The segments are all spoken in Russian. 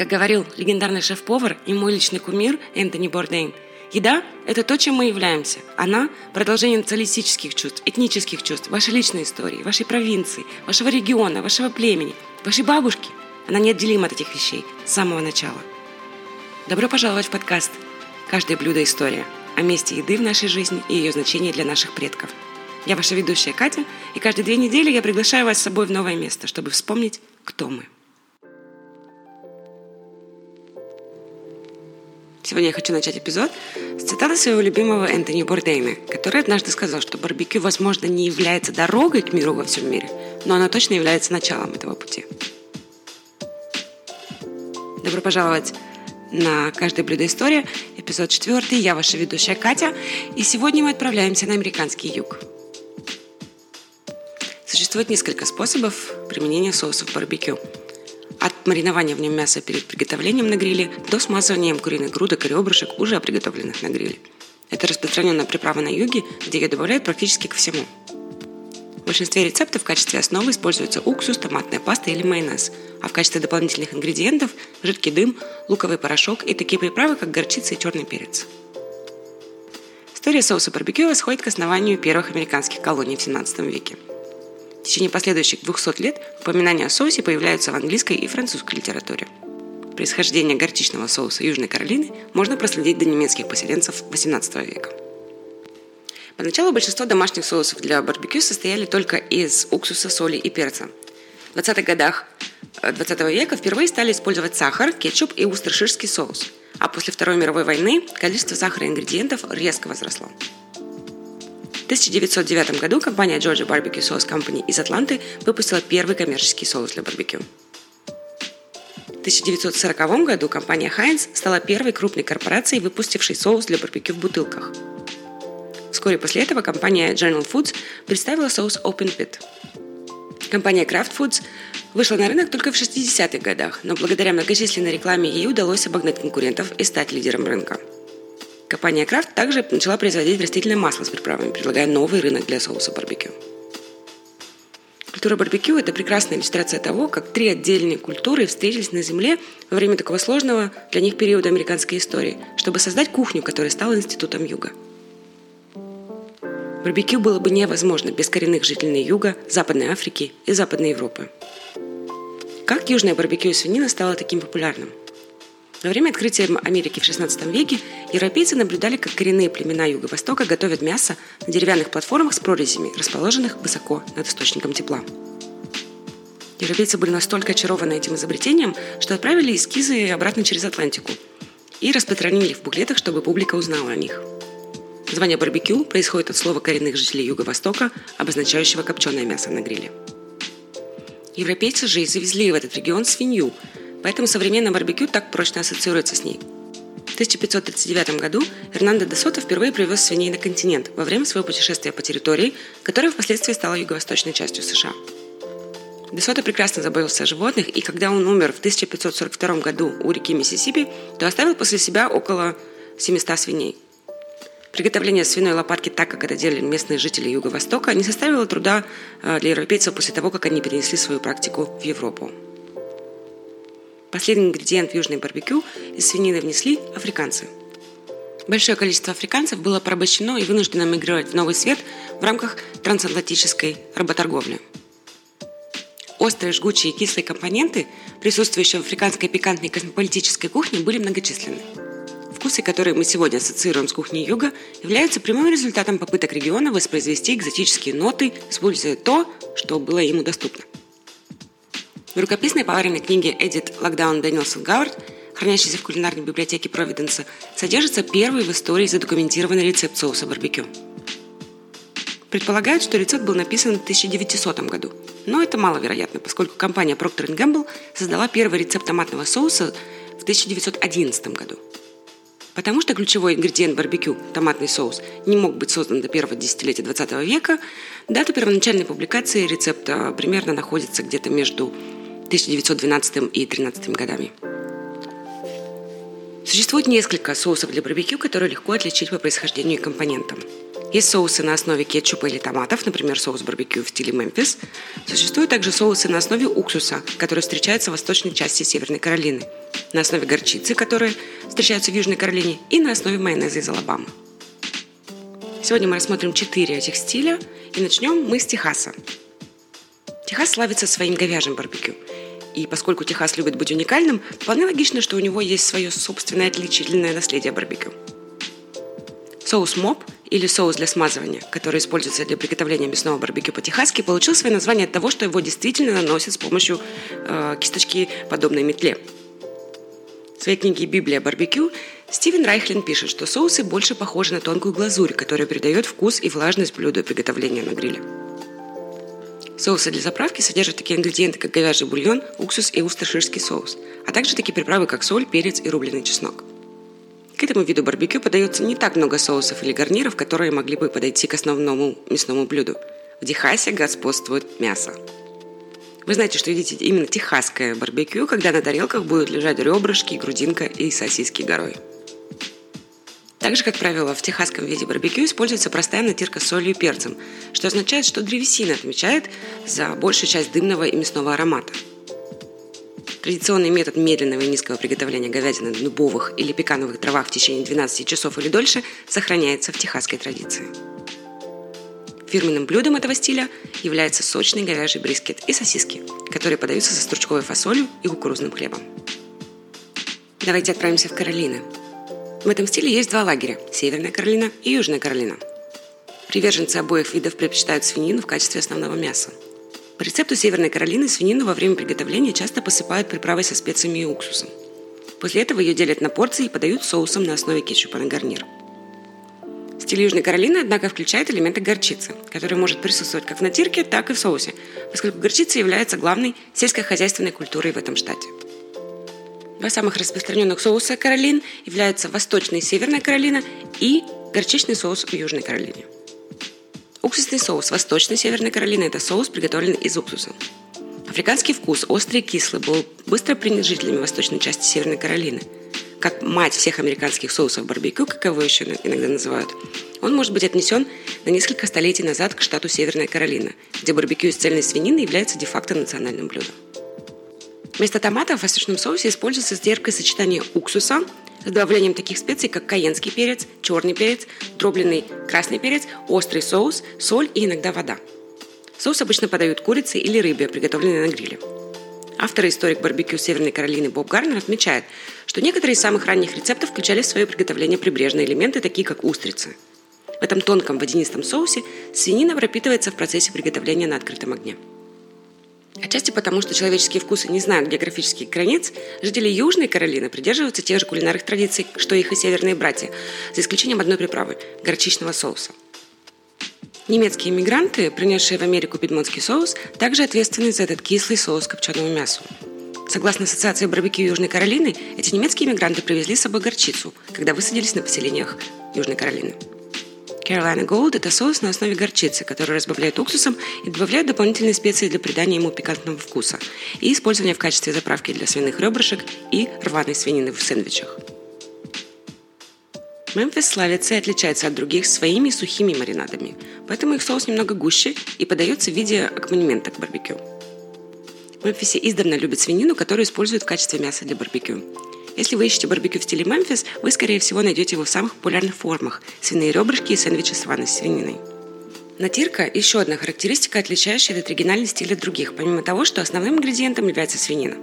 Как говорил легендарный шеф-повар и мой личный кумир Энтони Бордейн, еда – это то, чем мы являемся. Она – продолжение националистических чувств, этнических чувств, вашей личной истории, вашей провинции, вашего региона, вашего племени, вашей бабушки. Она неотделима от этих вещей с самого начала. Добро пожаловать в подкаст «Каждое блюдо – история» о месте еды в нашей жизни и ее значении для наших предков. Я ваша ведущая Катя, и каждые две недели я приглашаю вас с собой в новое место, чтобы вспомнить, кто мы. Сегодня я хочу начать эпизод с цитаты своего любимого Энтони Бордейна, который однажды сказал, что барбекю, возможно, не является дорогой к миру во всем мире, но оно точно является началом этого пути. Добро пожаловать на «Каждое блюдо история», эпизод четвертый. Я ваша ведущая Катя, и сегодня мы отправляемся на американский юг. Существует несколько способов применения соусов барбекю – маринования в нем мяса перед приготовлением на гриле до смазывания куриных грудок и ребрышек, уже приготовленных на гриле. Это распространенная приправа на юге, где ее добавляют практически ко всему. В большинстве рецептов в качестве основы используется уксус, томатная паста или майонез, а в качестве дополнительных ингредиентов – жидкий дым, луковый порошок и такие приправы, как горчица и черный перец. История соуса барбекю восходит к основанию первых американских колоний в 17 веке – в течение последующих 200 лет упоминания о соусе появляются в английской и французской литературе. Происхождение горчичного соуса Южной Каролины можно проследить до немецких поселенцев XVIII века. Поначалу большинство домашних соусов для барбекю состояли только из уксуса, соли и перца. В 20-х годах 20 века впервые стали использовать сахар, кетчуп и устерширский соус. А после Второй мировой войны количество сахара и ингредиентов резко возросло. 1909 году компания Georgia Barbecue Sauce Company из Атланты выпустила первый коммерческий соус для барбекю. В 1940 году компания Heinz стала первой крупной корпорацией, выпустившей соус для барбекю в бутылках. Вскоре после этого компания General Foods представила соус Open Pit. Компания Kraft Foods вышла на рынок только в 60-х годах, но благодаря многочисленной рекламе ей удалось обогнать конкурентов и стать лидером рынка. Компания Крафт также начала производить растительное масло с приправами, предлагая новый рынок для соуса барбекю. Культура барбекю – это прекрасная иллюстрация того, как три отдельные культуры встретились на Земле во время такого сложного для них периода американской истории, чтобы создать кухню, которая стала институтом Юга. Барбекю было бы невозможно без коренных жителей Юга, Западной Африки и Западной Европы. Как южное барбекю и свинина стало таким популярным? Во время открытия Америки в XVI веке европейцы наблюдали, как коренные племена Юго-Востока готовят мясо на деревянных платформах с прорезями, расположенных высоко над источником тепла. Европейцы были настолько очарованы этим изобретением, что отправили эскизы обратно через Атлантику и распространили в буклетах, чтобы публика узнала о них. Название барбекю происходит от слова коренных жителей Юго-Востока, обозначающего копченое мясо на гриле. Европейцы же и завезли в этот регион свинью – Поэтому современное барбекю так прочно ассоциируется с ней. В 1539 году Эрнандо де Сото впервые привез свиней на континент во время своего путешествия по территории, которая впоследствии стала юго-восточной частью США. Де Сото прекрасно заботился о животных, и когда он умер в 1542 году у реки Миссисипи, то оставил после себя около 700 свиней. Приготовление свиной лопатки так, как это делали местные жители Юго-Востока, не составило труда э, для европейцев после того, как они перенесли свою практику в Европу. Последний ингредиент в южный барбекю из свинины внесли африканцы. Большое количество африканцев было порабощено и вынуждено мигрировать в новый свет в рамках трансатлантической работорговли. Острые, жгучие и кислые компоненты, присутствующие в африканской пикантной космополитической кухне, были многочисленны. Вкусы, которые мы сегодня ассоциируем с кухней юга, являются прямым результатом попыток региона воспроизвести экзотические ноты, используя то, что было ему доступно. В рукописной поваренной книге Эдит Локдаун Дэнилсон Гауэрт, хранящейся в кулинарной библиотеке Провиденса, содержится первый в истории задокументированный рецепт соуса барбекю. Предполагают, что рецепт был написан в 1900 году, но это маловероятно, поскольку компания Procter Gamble создала первый рецепт томатного соуса в 1911 году. Потому что ключевой ингредиент барбекю, томатный соус, не мог быть создан до первого десятилетия 20 века, дата первоначальной публикации рецепта примерно находится где-то между 1912 и 13 годами. Существует несколько соусов для барбекю, которые легко отличить по происхождению и компонентам. Есть соусы на основе кетчупа или томатов, например, соус барбекю в стиле Мемфис. Существуют также соусы на основе уксуса, который встречается в восточной части Северной Каролины. на основе горчицы, которые встречаются в Южной Каролине, и на основе майонеза из Алабамы. Сегодня мы рассмотрим четыре этих стиля, и начнем мы с Техаса. Техас славится своим говяжьим барбекю. И поскольку Техас любит быть уникальным, вполне логично, что у него есть свое собственное отличительное наследие барбекю. Соус моп или соус для смазывания, который используется для приготовления мясного барбекю по-техасски, получил свое название от того, что его действительно наносят с помощью э, кисточки, подобной метле. В своей книге «Библия барбекю» Стивен Райхлин пишет, что соусы больше похожи на тонкую глазурь, которая придает вкус и влажность блюду приготовления на гриле. Соусы для заправки содержат такие ингредиенты, как говяжий бульон, уксус и усташирский соус, а также такие приправы, как соль, перец и рубленый чеснок. К этому виду барбекю подается не так много соусов или гарниров, которые могли бы подойти к основному мясному блюду. В Техасе господствует мясо. Вы знаете, что едите именно техасское барбекю, когда на тарелках будут лежать ребрышки, грудинка и сосиски горой. Также, как правило, в техасском виде барбекю используется простая натирка солью и перцем, что означает, что древесина отмечает за большую часть дымного и мясного аромата – Традиционный метод медленного и низкого приготовления говядины на дубовых или пекановых дровах в течение 12 часов или дольше сохраняется в техасской традиции. Фирменным блюдом этого стиля является сочный говяжий брискет и сосиски, которые подаются со стручковой фасолью и кукурузным хлебом. Давайте отправимся в Каролины. В этом стиле есть два лагеря – Северная Каролина и Южная Каролина. Приверженцы обоих видов предпочитают свинину в качестве основного мяса – по рецепту Северной Каролины свинину во время приготовления часто посыпают приправой со специями и уксусом. После этого ее делят на порции и подают соусом на основе кетчупа на гарнир. Стиль Южной Каролины, однако, включает элементы горчицы, которая может присутствовать как в натирке, так и в соусе, поскольку горчица является главной сельскохозяйственной культурой в этом штате. Два самых распространенных соуса Каролин являются Восточная и Северная Каролина и горчичный соус в Южной Каролине – Уксусный соус Восточной Северной Каролины – это соус, приготовленный из уксуса. Африканский вкус, острый и кислый, был быстро принят жителями восточной части Северной Каролины. Как мать всех американских соусов барбекю, как его еще иногда называют, он может быть отнесен на несколько столетий назад к штату Северная Каролина, где барбекю из цельной свинины является де-факто национальным блюдом. Вместо томата в восточном соусе используется сдержкое сочетание уксуса, с добавлением таких специй, как каенский перец, черный перец, дробленый красный перец, острый соус, соль и иногда вода. Соус обычно подают курице или рыбе, приготовленной на гриле. Автор и историк барбекю Северной Каролины Боб Гарнер отмечает, что некоторые из самых ранних рецептов включали в свое приготовление прибрежные элементы, такие как устрицы. В этом тонком водянистом соусе свинина пропитывается в процессе приготовления на открытом огне. Отчасти потому, что человеческие вкусы не знают географических границ, жители Южной Каролины придерживаются тех же кулинарных традиций, что их и северные братья, за исключением одной приправы – горчичного соуса. Немецкие иммигранты, принесшие в Америку пидмонский соус, также ответственны за этот кислый соус копченому мясу. Согласно Ассоциации барбекю Южной Каролины, эти немецкие иммигранты привезли с собой горчицу, когда высадились на поселениях Южной Каролины. Carolina Gold – это соус на основе горчицы, который разбавляют уксусом и добавляют дополнительные специи для придания ему пикантного вкуса и использования в качестве заправки для свиных ребрышек и рваной свинины в сэндвичах. Мемфис славится и отличается от других своими сухими маринадами, поэтому их соус немного гуще и подается в виде аккомпанемента к барбекю. В Мемфисе издавна любят свинину, которую используют в качестве мяса для барбекю. Если вы ищете барбекю в стиле Мемфис, вы, скорее всего, найдете его в самых популярных формах – свиные ребрышки и сэндвичи с ванной свининой. Натирка – еще одна характеристика, отличающая этот оригинальный стиль от других, помимо того, что основным ингредиентом является свинина.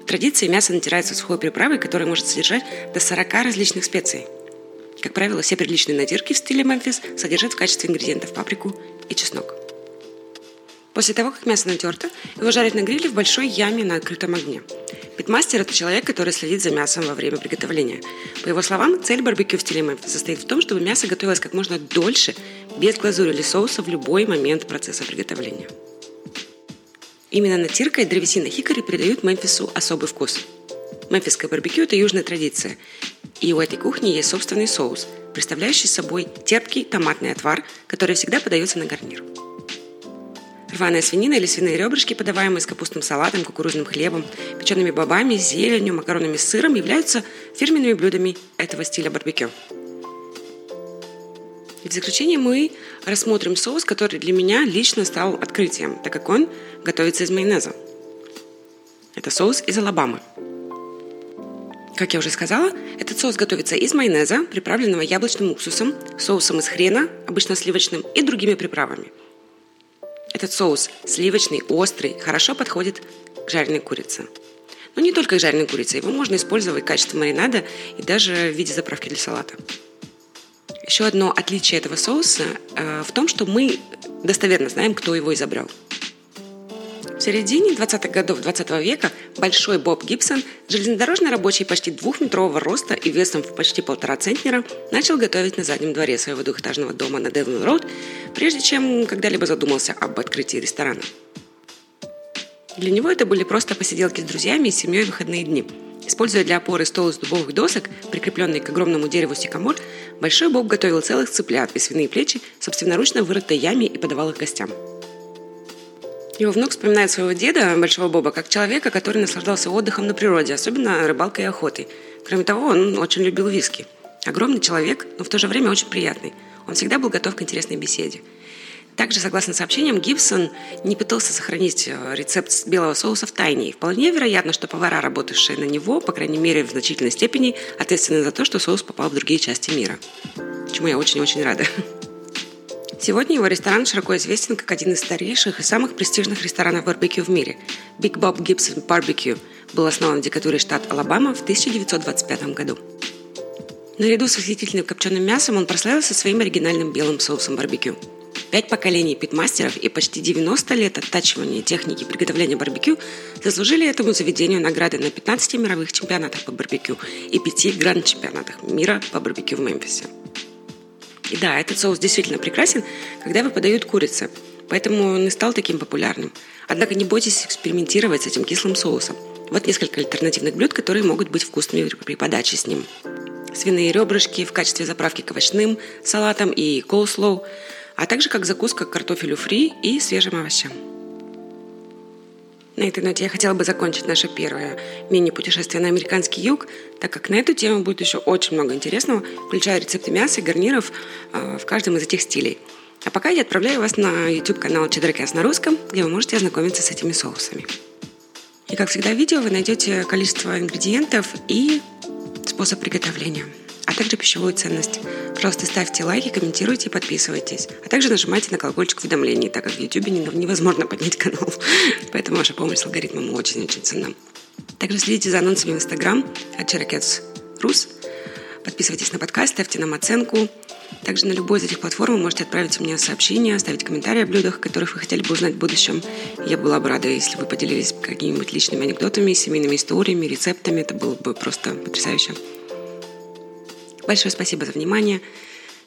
В традиции мясо натирается сухой приправой, которая может содержать до 40 различных специй. Как правило, все приличные натирки в стиле Мемфис содержат в качестве ингредиентов паприку и чеснок. После того, как мясо натерто, его жарят на гриле в большой яме на открытом огне. Питмастер – это человек, который следит за мясом во время приготовления. По его словам, цель барбекю в стиле Мемфис состоит в том, чтобы мясо готовилось как можно дольше, без глазури или соуса в любой момент процесса приготовления. Именно натирка и древесина хикори придают Мемфису особый вкус. Мемфисское барбекю – это южная традиция. И у этой кухни есть собственный соус, представляющий собой терпкий томатный отвар, который всегда подается на гарнир. Рваная свинина или свиные ребрышки, подаваемые с капустным салатом, кукурузным хлебом, печеными бобами, зеленью, макаронами с сыром, являются фирменными блюдами этого стиля барбекю. И в заключение мы рассмотрим соус, который для меня лично стал открытием, так как он готовится из майонеза. Это соус из Алабамы. Как я уже сказала, этот соус готовится из майонеза, приправленного яблочным уксусом, соусом из хрена, обычно сливочным, и другими приправами. Этот соус сливочный, острый, хорошо подходит к жареной курице. Но не только к жареной курице, его можно использовать в качестве маринада и даже в виде заправки для салата. Еще одно отличие этого соуса э, в том, что мы достоверно знаем, кто его изобрел – в середине 20-х годов 20 века большой Боб Гибсон, железнодорожный рабочий почти двухметрового роста и весом в почти полтора центнера, начал готовить на заднем дворе своего двухэтажного дома на Девлин Роуд, прежде чем когда-либо задумался об открытии ресторана. Для него это были просто посиделки с друзьями и семьей в выходные дни. Используя для опоры стол из дубовых досок, прикрепленный к огромному дереву сикамор, Большой Боб готовил целых цыплят и свиные плечи собственноручно вырытой яме и подавал их гостям. Его внук вспоминает своего деда, Большого Боба, как человека, который наслаждался отдыхом на природе, особенно рыбалкой и охотой. Кроме того, он очень любил виски. Огромный человек, но в то же время очень приятный. Он всегда был готов к интересной беседе. Также, согласно сообщениям, Гибсон не пытался сохранить э, рецепт белого соуса в тайне. И вполне вероятно, что повара, работавшие на него, по крайней мере, в значительной степени, ответственны за то, что соус попал в другие части мира. Чему я очень-очень рада. Сегодня его ресторан широко известен как один из старейших и самых престижных ресторанов барбекю в мире. Big Bob Gibson Barbecue был основан в диктатуре штат Алабама в 1925 году. Наряду с восхитительным копченым мясом он прославился своим оригинальным белым соусом барбекю. Пять поколений питмастеров и почти 90 лет оттачивания техники приготовления барбекю заслужили этому заведению награды на 15 мировых чемпионатах по барбекю и 5 гранд-чемпионатах мира по барбекю в Мемфисе. И да, этот соус действительно прекрасен, когда его подают курицы, поэтому он и стал таким популярным. Однако не бойтесь экспериментировать с этим кислым соусом. Вот несколько альтернативных блюд, которые могут быть вкусными при подаче с ним. Свиные ребрышки в качестве заправки к овощным салатам и коуслоу, а также как закуска к картофелю фри и свежим овощам. На этой ноте я хотела бы закончить наше первое мини-путешествие на американский юг, так как на эту тему будет еще очень много интересного, включая рецепты мяса и гарниров э, в каждом из этих стилей. А пока я отправляю вас на YouTube-канал Чедракяс на русском, где вы можете ознакомиться с этими соусами. И как всегда в видео вы найдете количество ингредиентов и способ приготовления а также пищевую ценность. Пожалуйста, ставьте лайки, комментируйте и подписывайтесь. А также нажимайте на колокольчик уведомлений, так как в YouTube невозможно поднять канал. Поэтому ваша помощь с алгоритмом очень-очень ценна. Также следите за анонсами в Instagram от Rus. Подписывайтесь на подкаст, ставьте нам оценку. Также на любой из этих платформ вы можете отправить мне сообщения, оставить комментарии о блюдах, которых вы хотели бы узнать в будущем. Я была бы рада, если вы поделились какими-нибудь личными анекдотами, семейными историями, рецептами. Это было бы просто потрясающе. Большое спасибо за внимание.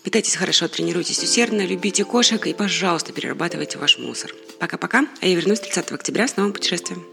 Питайтесь хорошо, тренируйтесь усердно, любите кошек и, пожалуйста, перерабатывайте ваш мусор. Пока-пока, а я вернусь 30 октября с новым путешествием.